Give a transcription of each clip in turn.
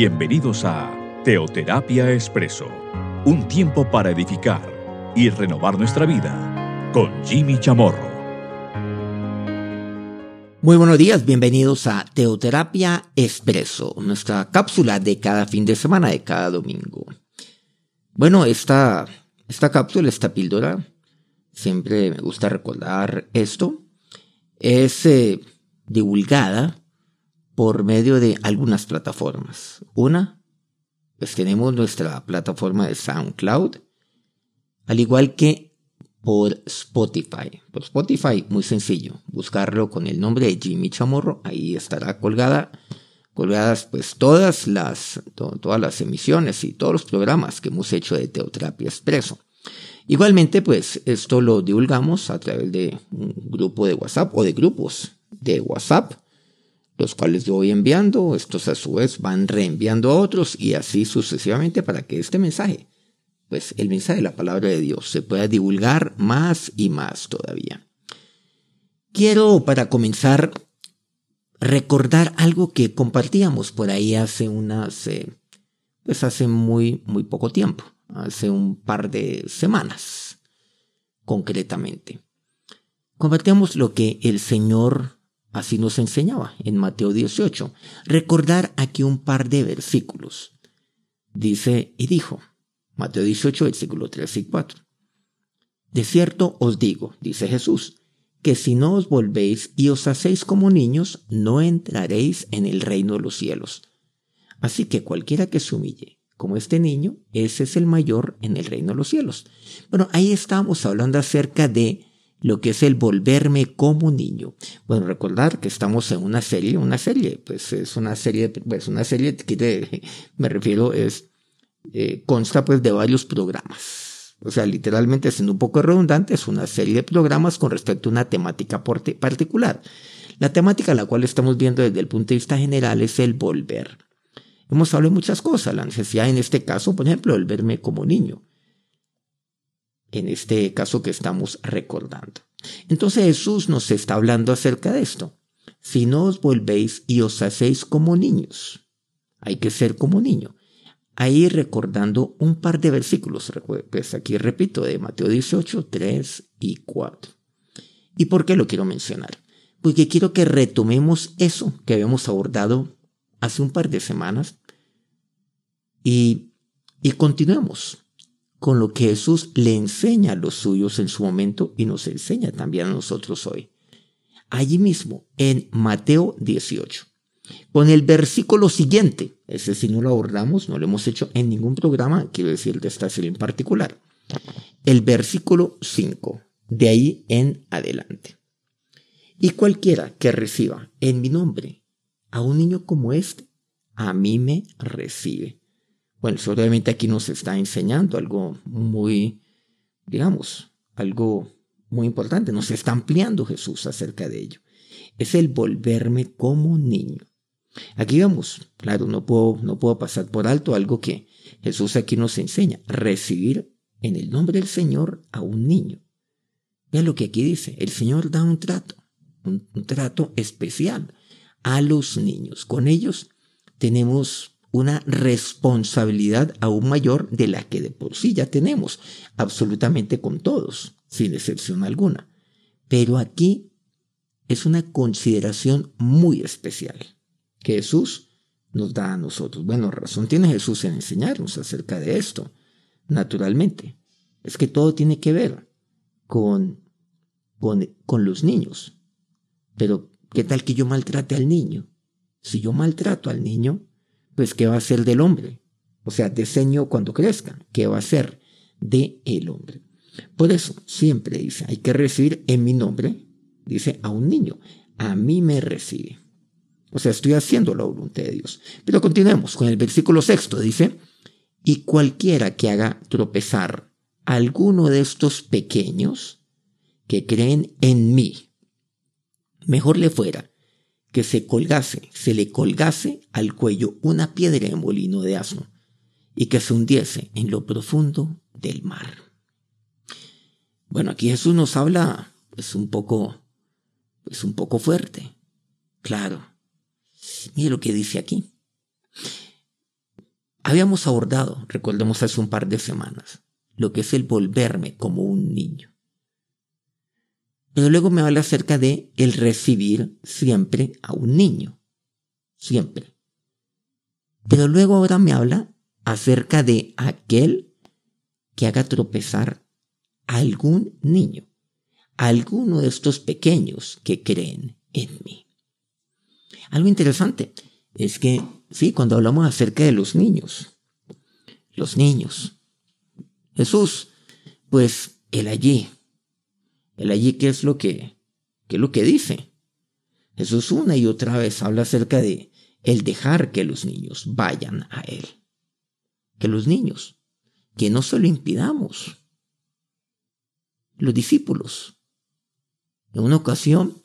Bienvenidos a Teoterapia Expreso, un tiempo para edificar y renovar nuestra vida con Jimmy Chamorro. Muy buenos días, bienvenidos a Teoterapia Expreso, nuestra cápsula de cada fin de semana, de cada domingo. Bueno, esta, esta cápsula, esta píldora, siempre me gusta recordar esto, es eh, divulgada por medio de algunas plataformas. Una, pues tenemos nuestra plataforma de SoundCloud, al igual que por Spotify. Por Spotify, muy sencillo, buscarlo con el nombre de Jimmy Chamorro, ahí estará colgada, colgadas pues todas las, todas las emisiones y todos los programas que hemos hecho de Teoterapia Expreso. Igualmente, pues esto lo divulgamos a través de un grupo de WhatsApp o de grupos de WhatsApp los cuales yo voy enviando, estos a su vez van reenviando a otros y así sucesivamente para que este mensaje, pues el mensaje de la palabra de Dios se pueda divulgar más y más todavía. Quiero para comenzar recordar algo que compartíamos por ahí hace unas, eh, pues hace muy, muy poco tiempo, hace un par de semanas concretamente. Compartíamos lo que el Señor Así nos enseñaba en Mateo 18. Recordar aquí un par de versículos. Dice y dijo, Mateo 18, versículo 3 y 4. De cierto os digo, dice Jesús, que si no os volvéis y os hacéis como niños, no entraréis en el reino de los cielos. Así que cualquiera que se humille como este niño, ese es el mayor en el reino de los cielos. Bueno, ahí estamos hablando acerca de lo que es el volverme como niño. Bueno, recordar que estamos en una serie, una serie, pues es una serie, pues una serie que me refiero es, eh, consta pues de varios programas. O sea, literalmente siendo un poco redundante, es una serie de programas con respecto a una temática particular. La temática a la cual estamos viendo desde el punto de vista general es el volver. Hemos hablado de muchas cosas, la necesidad en este caso, por ejemplo, el verme como niño en este caso que estamos recordando. Entonces Jesús nos está hablando acerca de esto. Si no os volvéis y os hacéis como niños, hay que ser como niño. Ahí recordando un par de versículos, pues aquí repito, de Mateo 18, 3 y 4. ¿Y por qué lo quiero mencionar? Porque quiero que retomemos eso que habíamos abordado hace un par de semanas y, y continuemos con lo que Jesús le enseña a los suyos en su momento y nos enseña también a nosotros hoy. Allí mismo, en Mateo 18, con el versículo siguiente, ese si no lo abordamos, no lo hemos hecho en ningún programa, quiero decir de esta serie en particular, el versículo 5, de ahí en adelante. Y cualquiera que reciba en mi a un niño como este, a mí me recibe. Bueno, obviamente aquí nos está enseñando algo muy, digamos, algo muy importante. Nos está ampliando Jesús acerca de ello. Es el volverme como niño. Aquí vamos, claro, no puedo, no puedo pasar por alto algo que Jesús aquí nos enseña, recibir en el nombre del Señor a un niño. Vean lo que aquí dice, el Señor da un trato, un trato especial a los niños. Con ellos tenemos una responsabilidad aún mayor de la que de por sí ya tenemos, absolutamente con todos, sin excepción alguna. Pero aquí es una consideración muy especial que Jesús nos da a nosotros. Bueno, razón tiene Jesús en enseñarnos acerca de esto, naturalmente. Es que todo tiene que ver con, con, con los niños. Pero, ¿qué tal que yo maltrate al niño? Si yo maltrato al niño, pues ¿qué va a ser del hombre? O sea, diseño cuando crezca, ¿qué va a ser de el hombre? Por eso siempre dice, hay que recibir en mi nombre, dice a un niño, a mí me recibe. O sea, estoy haciendo la voluntad de Dios. Pero continuemos con el versículo sexto, dice, y cualquiera que haga tropezar a alguno de estos pequeños que creen en mí, mejor le fuera que se colgase, se le colgase al cuello una piedra de molino de asno y que se hundiese en lo profundo del mar. Bueno, aquí Jesús nos habla, es un poco, es un poco fuerte. Claro. Mire lo que dice aquí. Habíamos abordado, recordemos hace un par de semanas, lo que es el volverme como un niño. Pero luego me habla acerca de el recibir siempre a un niño. Siempre. Pero luego ahora me habla acerca de aquel que haga tropezar a algún niño, alguno de estos pequeños que creen en mí. Algo interesante es que, sí, cuando hablamos acerca de los niños, los niños, Jesús, pues él allí, él allí, ¿qué es lo que, qué es lo que dice? Jesús una y otra vez habla acerca de el dejar que los niños vayan a Él. Que los niños, que no se lo impidamos. Los discípulos, en una ocasión,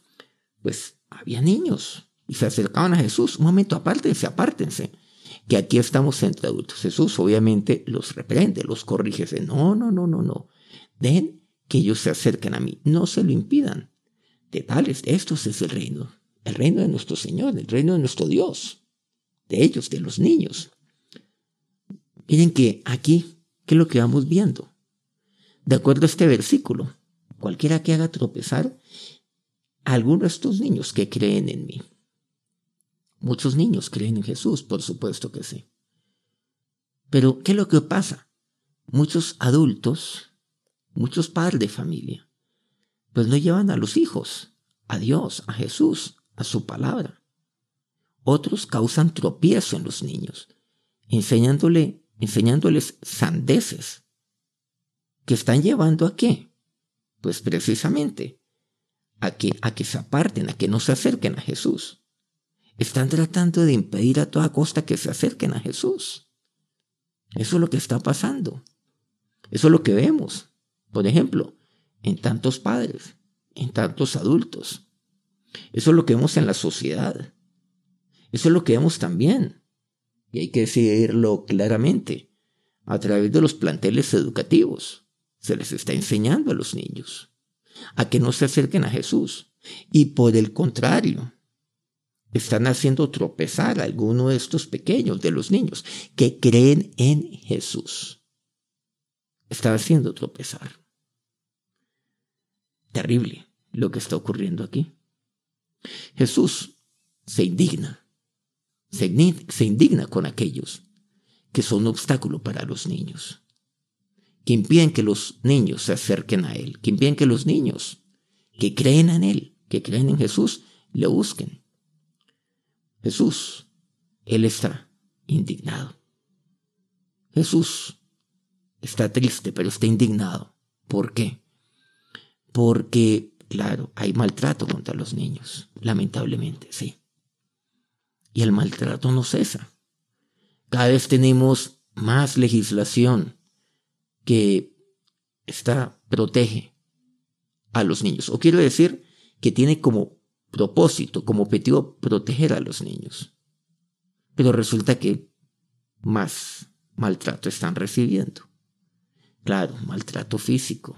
pues había niños y se acercaban a Jesús. Un momento, apártense, apártense, que aquí estamos entre adultos. Jesús obviamente los reprende, los corrige. No, no, no, no, no. Den que ellos se acerquen a mí, no se lo impidan. De tales, estos es el reino, el reino de nuestro Señor, el reino de nuestro Dios, de ellos, de los niños. Miren que aquí, ¿qué es lo que vamos viendo? De acuerdo a este versículo, cualquiera que haga tropezar a alguno de estos niños que creen en mí. Muchos niños creen en Jesús, por supuesto que sí. Pero, ¿qué es lo que pasa? Muchos adultos muchos padres de familia, pues no llevan a los hijos, a Dios, a Jesús, a su palabra. Otros causan tropiezo en los niños, enseñándole, enseñándoles sandeces. ¿Que están llevando a qué? Pues precisamente a que, a que se aparten, a que no se acerquen a Jesús. Están tratando de impedir a toda costa que se acerquen a Jesús. Eso es lo que está pasando. Eso es lo que vemos. Por ejemplo, en tantos padres, en tantos adultos. Eso es lo que vemos en la sociedad. Eso es lo que vemos también. Y hay que decirlo claramente. A través de los planteles educativos se les está enseñando a los niños a que no se acerquen a Jesús. Y por el contrario, están haciendo tropezar a alguno de estos pequeños, de los niños, que creen en Jesús. Están haciendo tropezar. Terrible lo que está ocurriendo aquí. Jesús se indigna, se, indigna con aquellos que son obstáculo para los niños, que impiden que los niños se acerquen a Él, que impiden que los niños que creen en Él, que creen en Jesús, le busquen. Jesús, Él está indignado. Jesús está triste, pero está indignado. ¿Por qué? Porque, claro, hay maltrato contra los niños, lamentablemente, sí. Y el maltrato no cesa. Cada vez tenemos más legislación que está, protege a los niños. O quiero decir que tiene como propósito, como objetivo, proteger a los niños. Pero resulta que más maltrato están recibiendo. Claro, maltrato físico,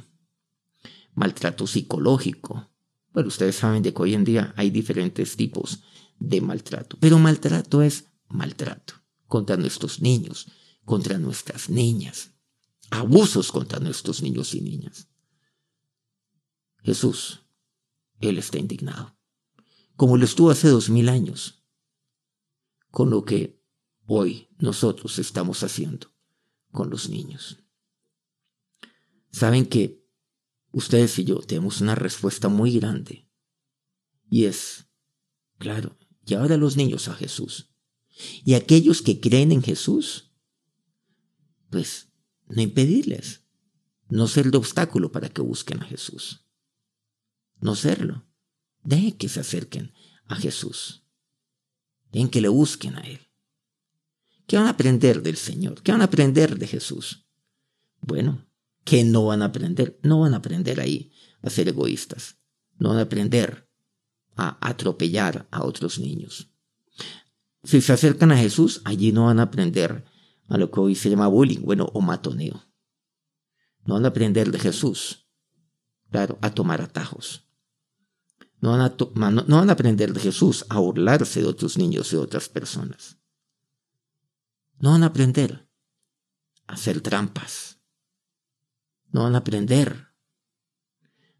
maltrato psicológico. Bueno, ustedes saben de que hoy en día hay diferentes tipos de maltrato, pero maltrato es maltrato contra nuestros niños, contra nuestras niñas, abusos contra nuestros niños y niñas. Jesús, Él está indignado, como lo estuvo hace dos mil años, con lo que hoy nosotros estamos haciendo con los niños. Saben que ustedes y yo tenemos una respuesta muy grande. Y es, claro, llevar a los niños a Jesús. Y aquellos que creen en Jesús, pues no impedirles, no ser de obstáculo para que busquen a Jesús. No serlo. Dejen que se acerquen a Jesús. Dejen que le busquen a Él. ¿Qué van a aprender del Señor? ¿Qué van a aprender de Jesús? Bueno, que no van a aprender. No van a aprender ahí a ser egoístas. No van a aprender a atropellar a otros niños. Si se acercan a Jesús, allí no van a aprender a lo que hoy se llama bullying, bueno, o matoneo. No van a aprender de Jesús, claro, a tomar atajos. No van a, no van a aprender de Jesús a burlarse de otros niños y otras personas. No van a aprender a hacer trampas. No van a aprender.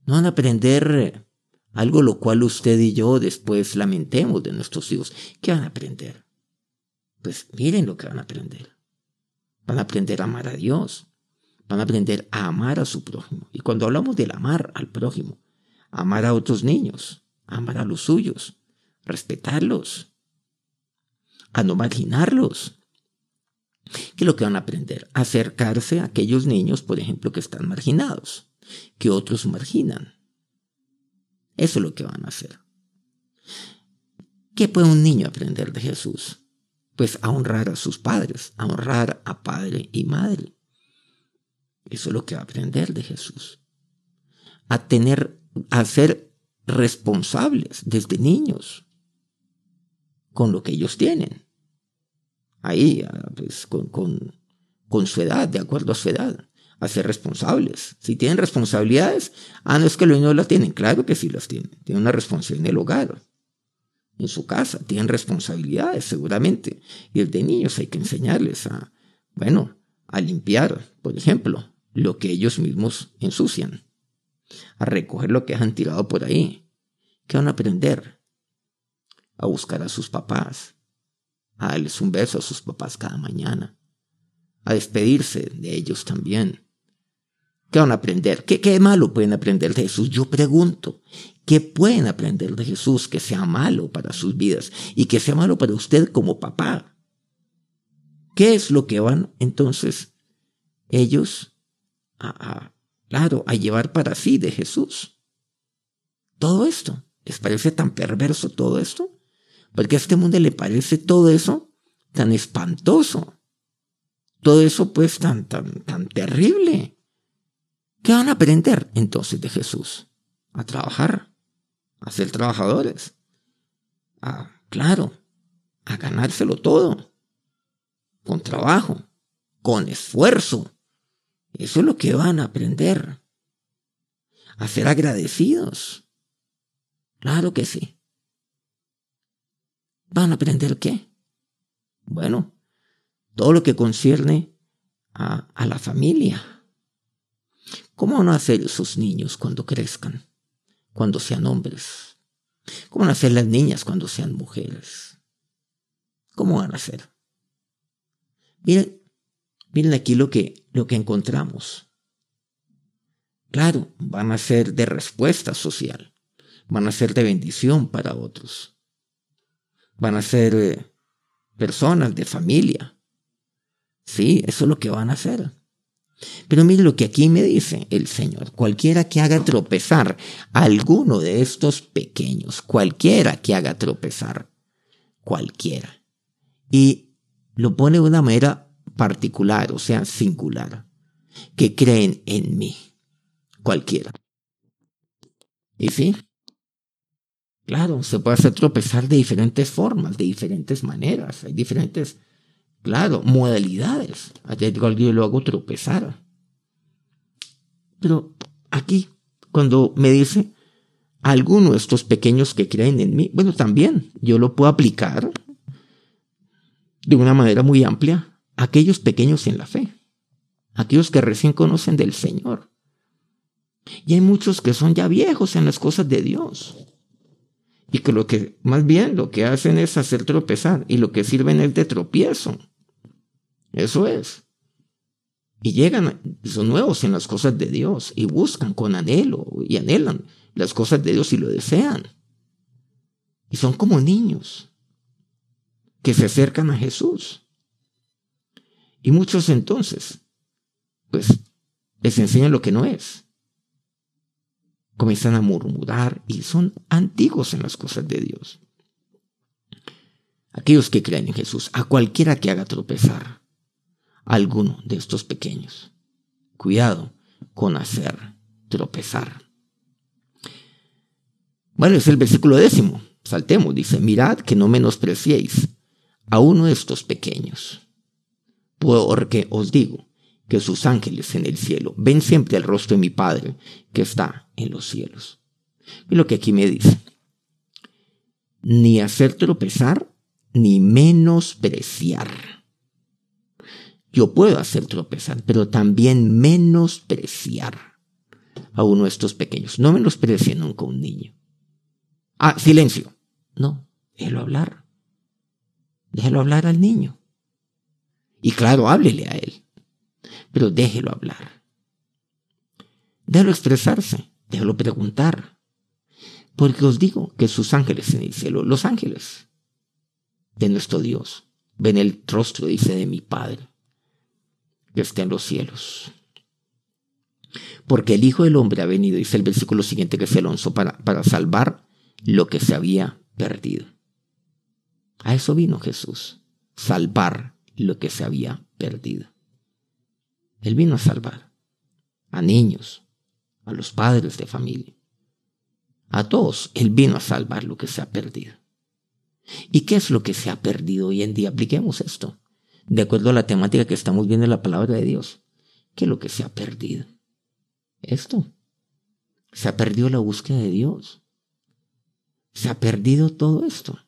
No van a aprender algo lo cual usted y yo después lamentemos de nuestros hijos. ¿Qué van a aprender? Pues miren lo que van a aprender. Van a aprender a amar a Dios. Van a aprender a amar a su prójimo. Y cuando hablamos del amar al prójimo, amar a otros niños, amar a los suyos, respetarlos, a no marginarlos. ¿Qué es lo que van a aprender? Acercarse a aquellos niños, por ejemplo, que están marginados, que otros marginan. Eso es lo que van a hacer. ¿Qué puede un niño aprender de Jesús? Pues a honrar a sus padres, a honrar a padre y madre. Eso es lo que va a aprender de Jesús. A tener, a ser responsables desde niños con lo que ellos tienen. Ahí, ah, pues, con, con, su edad, de acuerdo a su edad a ser responsables. Si tienen responsabilidades, ah, no es que los niños las tienen, claro que sí las tienen. Tienen una responsabilidad en el hogar, en su casa, tienen responsabilidades seguramente. Y desde niños hay que enseñarles a, bueno, a limpiar, por ejemplo, lo que ellos mismos ensucian, a recoger lo que han tirado por ahí. ¿Qué van a aprender? A buscar a sus papás, a darles un beso a sus papás cada mañana, a despedirse de ellos también, ¿Qué van a aprender? ¿Qué, ¿Qué malo pueden aprender de Jesús? Yo pregunto, ¿qué pueden aprender de Jesús que sea malo para sus vidas y que sea malo para usted como papá? ¿Qué es lo que van entonces ellos a, claro, a llevar para sí de Jesús? Todo esto, ¿les parece tan perverso todo esto? Porque a este mundo le parece todo eso tan espantoso. Todo eso pues tan, tan, tan terrible. ¿Qué van a aprender entonces de Jesús? A trabajar, a ser trabajadores, a, claro, a ganárselo todo, con trabajo, con esfuerzo. Eso es lo que van a aprender. A ser agradecidos. Claro que sí. ¿Van a aprender qué? Bueno, todo lo que concierne a, a la familia ¿Cómo van a hacer esos niños cuando crezcan, cuando sean hombres? ¿Cómo van a hacer las niñas cuando sean mujeres? ¿Cómo van a hacer? Miren, miren aquí lo que, lo que encontramos. Claro, van a ser de respuesta social, van a ser de bendición para otros, van a ser eh, personas de familia. Sí, eso es lo que van a hacer. Pero mire lo que aquí me dice el Señor. Cualquiera que haga tropezar a alguno de estos pequeños, cualquiera que haga tropezar, cualquiera. Y lo pone de una manera particular, o sea, singular, que creen en mí, cualquiera. ¿Y sí? Claro, se puede hacer tropezar de diferentes formas, de diferentes maneras, hay diferentes Claro, modalidades. Yo lo hago tropezar. Pero aquí, cuando me dice alguno de estos pequeños que creen en mí, bueno, también yo lo puedo aplicar de una manera muy amplia a aquellos pequeños en la fe, aquellos que recién conocen del Señor. Y hay muchos que son ya viejos en las cosas de Dios. Y que lo que, más bien, lo que hacen es hacer tropezar y lo que sirven es de tropiezo. Eso es. Y llegan, son nuevos en las cosas de Dios y buscan con anhelo y anhelan las cosas de Dios y lo desean. Y son como niños que se acercan a Jesús. Y muchos entonces, pues, les enseñan lo que no es. Comienzan a murmurar y son antiguos en las cosas de Dios. Aquellos que creen en Jesús, a cualquiera que haga tropezar, alguno de estos pequeños. Cuidado con hacer tropezar. Bueno, es el versículo décimo. Saltemos, dice, mirad que no menospreciéis a uno de estos pequeños. Porque os digo que sus ángeles en el cielo ven siempre el rostro de mi Padre que está en los cielos. Y lo que aquí me dice, ni hacer tropezar, ni menospreciar yo puedo hacer tropezar, pero también menospreciar a uno de estos pequeños. No menosprecie nunca un niño. Ah, silencio. No, déjelo hablar. Déjelo hablar al niño. Y claro, háblele a él. Pero déjelo hablar. Déjelo expresarse. Déjelo preguntar. Porque os digo que sus ángeles en el cielo, los ángeles de nuestro Dios, ven el rostro, dice, de mi Padre, que está en los cielos. Porque el Hijo del Hombre ha venido, dice el versículo siguiente que es Alonso, para, para salvar lo que se había perdido. A eso vino Jesús, salvar lo que se había perdido. Él vino a salvar a niños, a los padres de familia, a todos. Él vino a salvar lo que se ha perdido. ¿Y qué es lo que se ha perdido hoy en día? Apliquemos esto, de acuerdo a la temática que estamos viendo en la palabra de Dios. ¿Qué es lo que se ha perdido? Esto. Se ha perdido la búsqueda de Dios. Se ha perdido todo esto.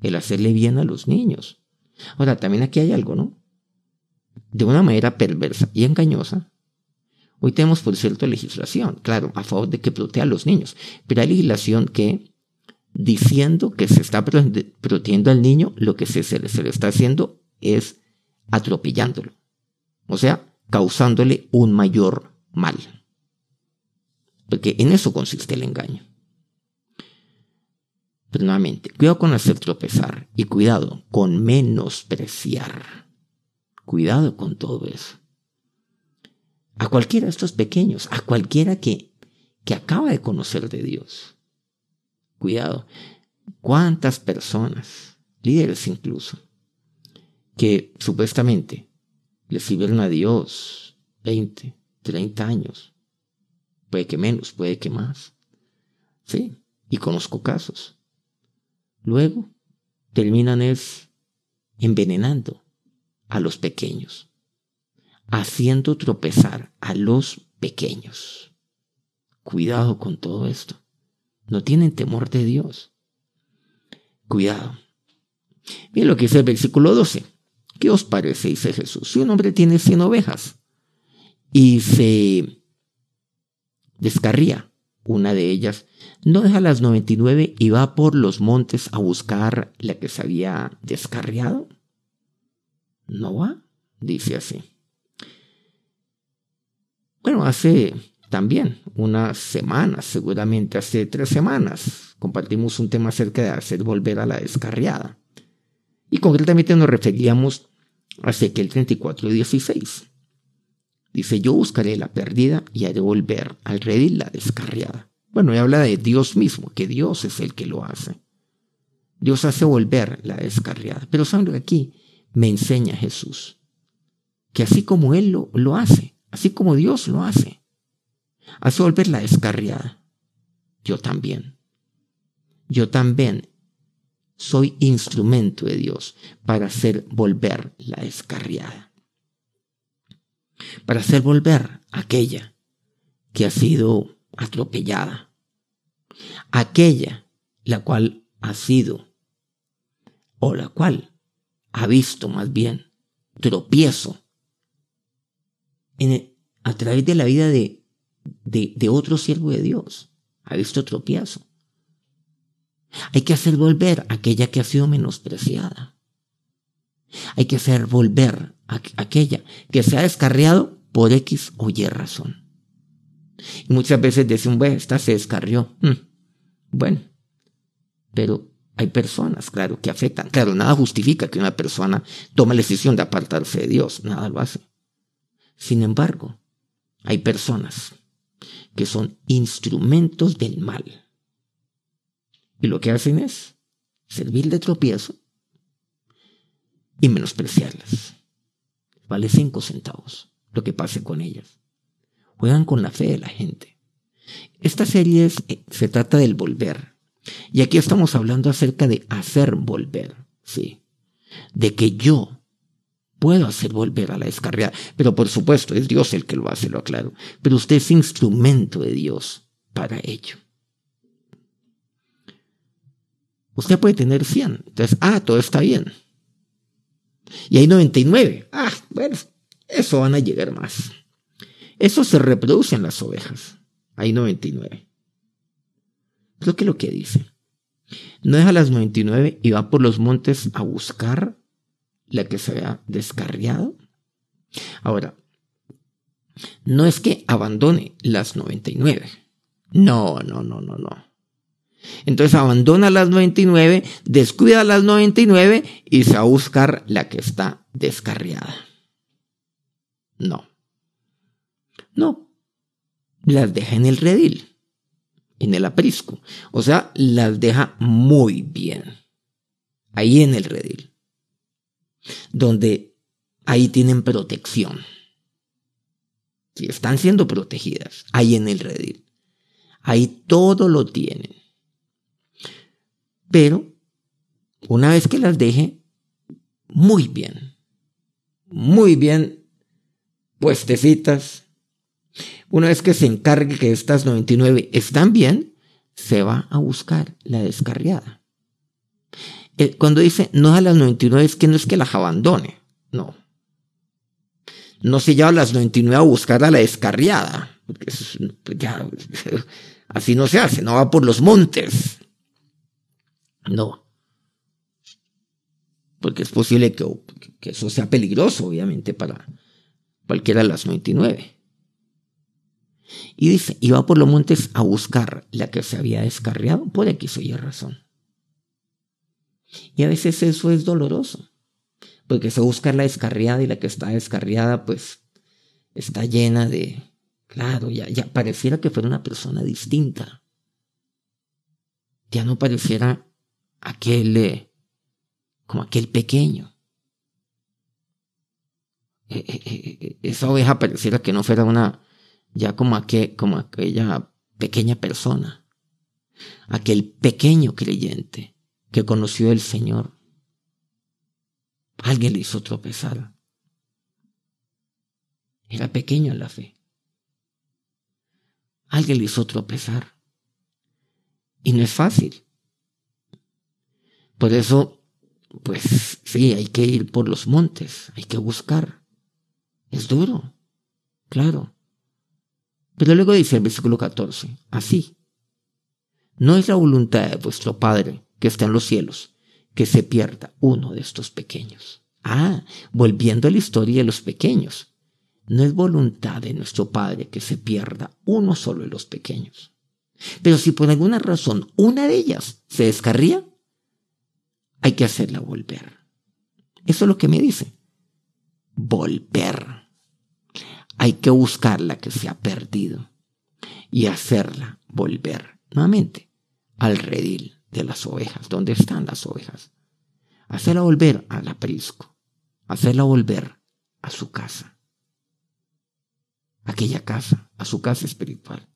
El hacerle bien a los niños. Ahora, también aquí hay algo, ¿no? De una manera perversa y engañosa. Hoy tenemos, por cierto, legislación, claro, a favor de que protege a los niños. Pero hay legislación que diciendo que se está protegiendo al niño, lo que se, se, le está haciendo es atropellándolo. O sea, causándole un mayor mal. Porque en eso consiste el engaño. Pero nuevamente, cuidado con hacer tropezar y cuidado con menospreciar. Cuidado con todo eso. A cualquiera de estos pequeños, a cualquiera que, que acaba de conocer de Dios Cuidado. ¿Cuántas personas, líderes incluso, que supuestamente le sirvieron a Dios 20, 30 años? Puede que menos, puede que más. Sí, y conozco casos. Luego terminan es envenenando a los pequeños, haciendo tropezar a los pequeños. Cuidado con todo esto. No tienen temor de Dios. Cuidado. Miren lo que dice el versículo 12. ¿Qué os parece? Dice Jesús. Si un hombre tiene 100 ovejas y se descarría una de ellas, no deja las 99 y va por los montes a buscar la que se había descarriado. No va, dice así. Bueno, hace también unas semanas, seguramente hace tres semanas, compartimos un tema acerca de hacer volver a la descarriada. Y concretamente nos referíamos a Ezequiel 34, 16. Dice, yo buscaré la perdida y haré volver al redil la descarriada. Bueno, y habla de Dios mismo, que Dios es el que lo hace. Dios hace volver la descarriada. Pero saben aquí me enseña Jesús, que así como Él lo, lo hace, así como Dios lo hace, hace volver la descarriada. Yo también. Yo también soy instrumento de Dios para hacer volver la descarriada. Para hacer volver aquella que ha sido atropellada. Aquella la cual ha sido, o la cual ha visto más bien tropiezo en a través de la vida de de, otro siervo de Dios. Ha visto tropiezo. Hay que hacer volver aquella que ha sido menospreciada. Hay que hacer volver aquella que se ha descarriado por X o Y razón. Y muchas veces dicen, bueno, esta se descarrió. Hmm. Bueno, pero hay personas, claro, que afectan. Claro, nada justifica que una persona tome la decisión de apartarse de Dios. Nada lo hace. Sin embargo, hay personas que son instrumentos del mal. Y lo que hacen es servir de tropiezo y menospreciarlas. Vale cinco centavos lo que pase con ellas. Juegan con la fe de la gente. Esta serie eh, se trata del volver. Y aquí estamos hablando acerca de hacer volver. Sí. De que yo puedo hacer volver a la descarriada. Pero por supuesto, es Dios el que lo hace, lo aclaro. Pero usted es instrumento de Dios para ello. Usted puede tener 100. Entonces, ah, todo está bien. Y hay 99. Ah, bueno, eso van a llegar más. Eso se reproduce en las ovejas. Hay 99. Creo que lo que dice. No deja las 99 y va por los montes a buscar la que se vea descarriado. Ahora, no es que abandone las 99. No, no, no, no, no. Entonces abandona las 99, descuida las 99 y se va a buscar la que está descarriada. No. No. Las deja en el redil, en el aprisco. O sea, las deja muy bien. Ahí en el redil. Donde ahí tienen protección. Si están siendo protegidas, ahí en el redil. Ahí todo lo tienen. Pero, una vez que las deje, muy bien, muy bien puestecitas, una vez que se encargue que estas 99 están bien, se va a buscar la descarriada. Eh, cuando dice no a las 99 es que no es que las abandone, no. No se lleva a las 99 a buscar a la descarriada, porque pues ya, así no se hace, no va por los montes. No. Porque es posible que, que eso sea peligroso, obviamente, para cualquiera de las 99. Y dice, iba por los montes a buscar la que se había descarriado, por aquí soy razón. Y a veces eso es doloroso, porque se busca la descarriada y la que está descarriada, pues, está llena de, claro, ya, ya pareciera que fuera una persona distinta. Ya no pareciera aquel, eh, como aquel pequeño. E, e, e, esa oveja pareciera que no fuera una, ya como, como aquella pequeña persona, aquel pequeño creyente que conoció el Señor. Alguien le hizo tropezar. Era pequeño en la fe. Alguien le hizo tropezar. Y no es fácil. Por eso, pues sí, hay que ir por los montes, hay que buscar. Es duro, claro. Pero luego dice el versículo 14, así. No es la voluntad de vuestro Padre que está en los cielos que se pierda uno de estos pequeños. Ah, volviendo a la historia de los pequeños. No es voluntad de nuestro Padre que se pierda uno solo de los pequeños. Pero si por alguna razón una de ellas se descarría, hay que hacerla volver. Eso es lo que me dice. Volver. Hay que buscar la que se ha perdido y hacerla volver nuevamente al redil de las ovejas. ¿Dónde están las ovejas? Hacerla volver al aprisco. Hacerla volver a su casa. Aquella casa, a su casa espiritual.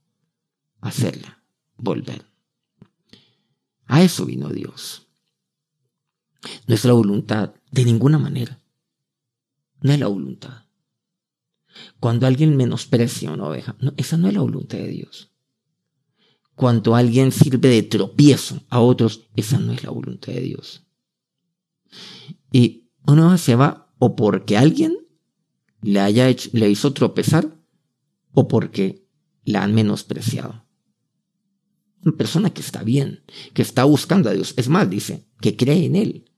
Hacerla volver. A eso vino Dios. No es la voluntad, de ninguna manera. No es la voluntad. Cuando alguien menosprecia una oveja, esa no es la voluntad de Dios. Cuando alguien sirve de tropiezo a otros, esa no es la voluntad de Dios. Y uno se va o porque alguien le, haya hecho, le hizo tropezar o porque la han menospreciado. Una persona que está bien, que está buscando a Dios. Es más, dice, que cree en Él.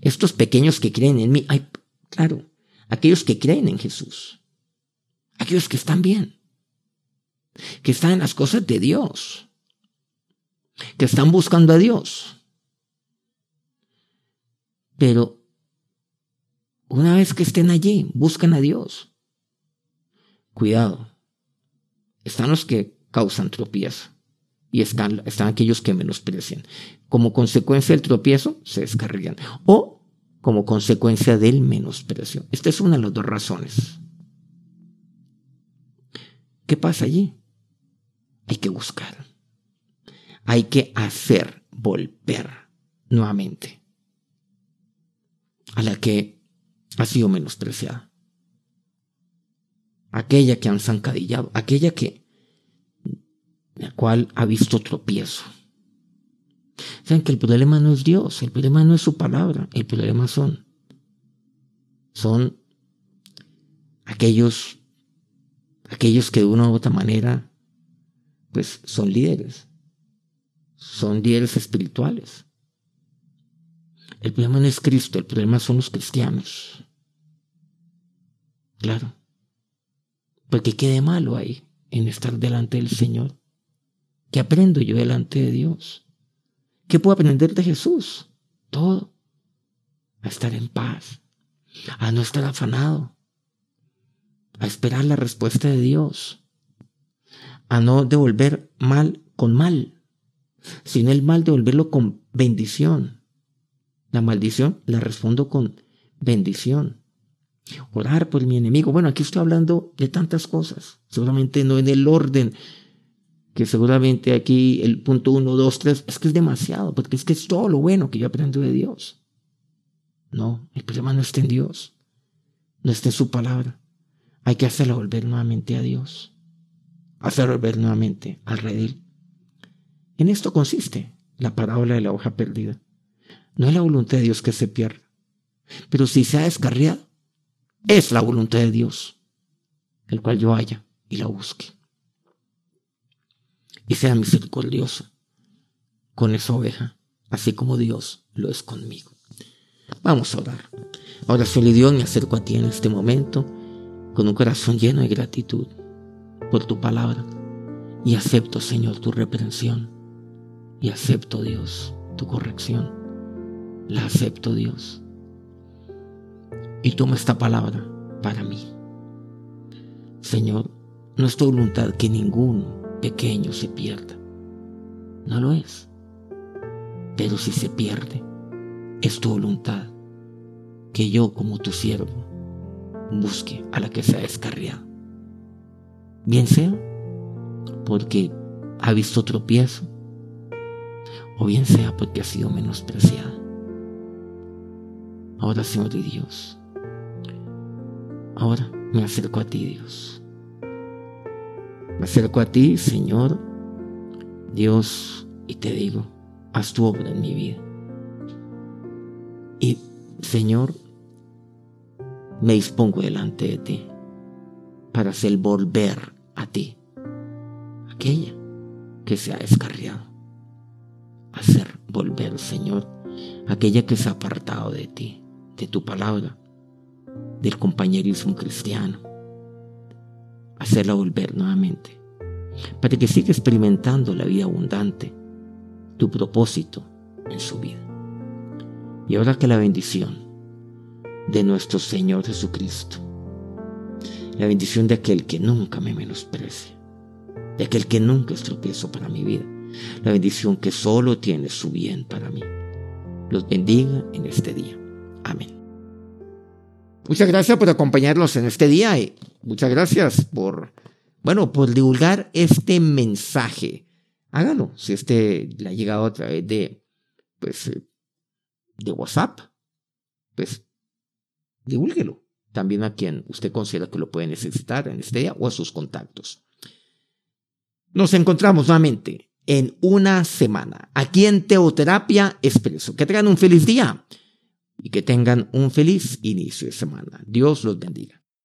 Estos pequeños que creen en mí, ay, claro, aquellos que creen en Jesús, aquellos que están bien, que están en las cosas de Dios, que están buscando a Dios. Pero una vez que estén allí, buscan a Dios. Cuidado. Están los que causan tropiezo y están, están aquellos que menosprecian. Como consecuencia del tropiezo, se descarrían. O como consecuencia del menosprecio. Esta es una de las dos razones. ¿Qué pasa allí? Hay que buscar. Hay que hacer volver nuevamente a la que ha sido menospreciada. Aquella que han zancadillado, aquella que la cual ha visto tropiezo. Saben que el problema no es Dios, el problema no es su palabra, el problema son, son aquellos, aquellos que de una u otra manera, pues son líderes, son líderes espirituales. El problema no es Cristo, el problema son los cristianos. Claro. Porque quede malo ahí en estar delante del Señor. ¿Qué aprendo yo delante de Dios? ¿Qué puedo aprender de Jesús? Todo. A estar en paz, a no estar afanado, a esperar la respuesta de Dios, a no devolver mal con mal, sino el mal devolverlo con bendición. La maldición la respondo con bendición. Orar por mi enemigo. Bueno, aquí estoy hablando de tantas cosas, seguramente no en el orden que seguramente aquí el punto 1, 2, 3, es que es demasiado, porque es que es todo lo bueno que yo aprendo de Dios. No, el problema no está en Dios, no está en su palabra. Hay que hacerlo volver nuevamente a Dios, hacerlo volver nuevamente al redil. En esto consiste la parábola de la hoja perdida. No es la voluntad de Dios que se pierda, pero si se ha descarriado, es la voluntad de Dios, el cual yo haya y la busque y sea misericordioso con esa oveja, así como Dios lo es conmigo. Vamos a orar. Ahora, Dios, me acerco a ti en este momento con un corazón lleno de gratitud por tu palabra y acepto, Señor, tu reprensión y acepto, Dios, tu corrección. La acepto, Dios. Y toma esta palabra para mí. Señor, no es tu voluntad que ninguno pequeño se pierda. No lo es. Pero si se pierde, es tu voluntad que yo como tu siervo busque a la que se ha descarriado. Bien sea porque ha visto tropiezo o bien sea porque ha sido menospreciada. Ahora, Señor y Dios, ahora me acerco a ti, Dios me acerco a ti, Señor, Dios, y te digo, haz tu obra en mi vida. Y, Señor, me dispongo delante de ti para hacer volver a ti aquella que se ha descarriado. Hacer volver, Señor, aquella que se ha apartado de ti, de tu palabra, del compañerismo cristiano hacerla volver nuevamente, para que siga experimentando la vida abundante, tu propósito en su vida. Y ahora que la bendición de nuestro Señor Jesucristo, la bendición de aquel que nunca me menosprecia, de aquel que nunca es tropiezo para mi vida, la bendición que solo tiene su bien para mí, los bendiga en este día. Amén. Muchas gracias por acompañarnos en este día y muchas gracias por, bueno, por divulgar este mensaje. Hágalo si este le ha llegado a través de, pues, eh, de WhatsApp, pues, divúlguelo también a quien usted considera que lo puede necesitar en este día o a sus contactos. Nos encontramos nuevamente en una semana aquí en Teoterapia Expreso. Que tengan un feliz día y que tengan un feliz inicio de semana. Dios los bendiga.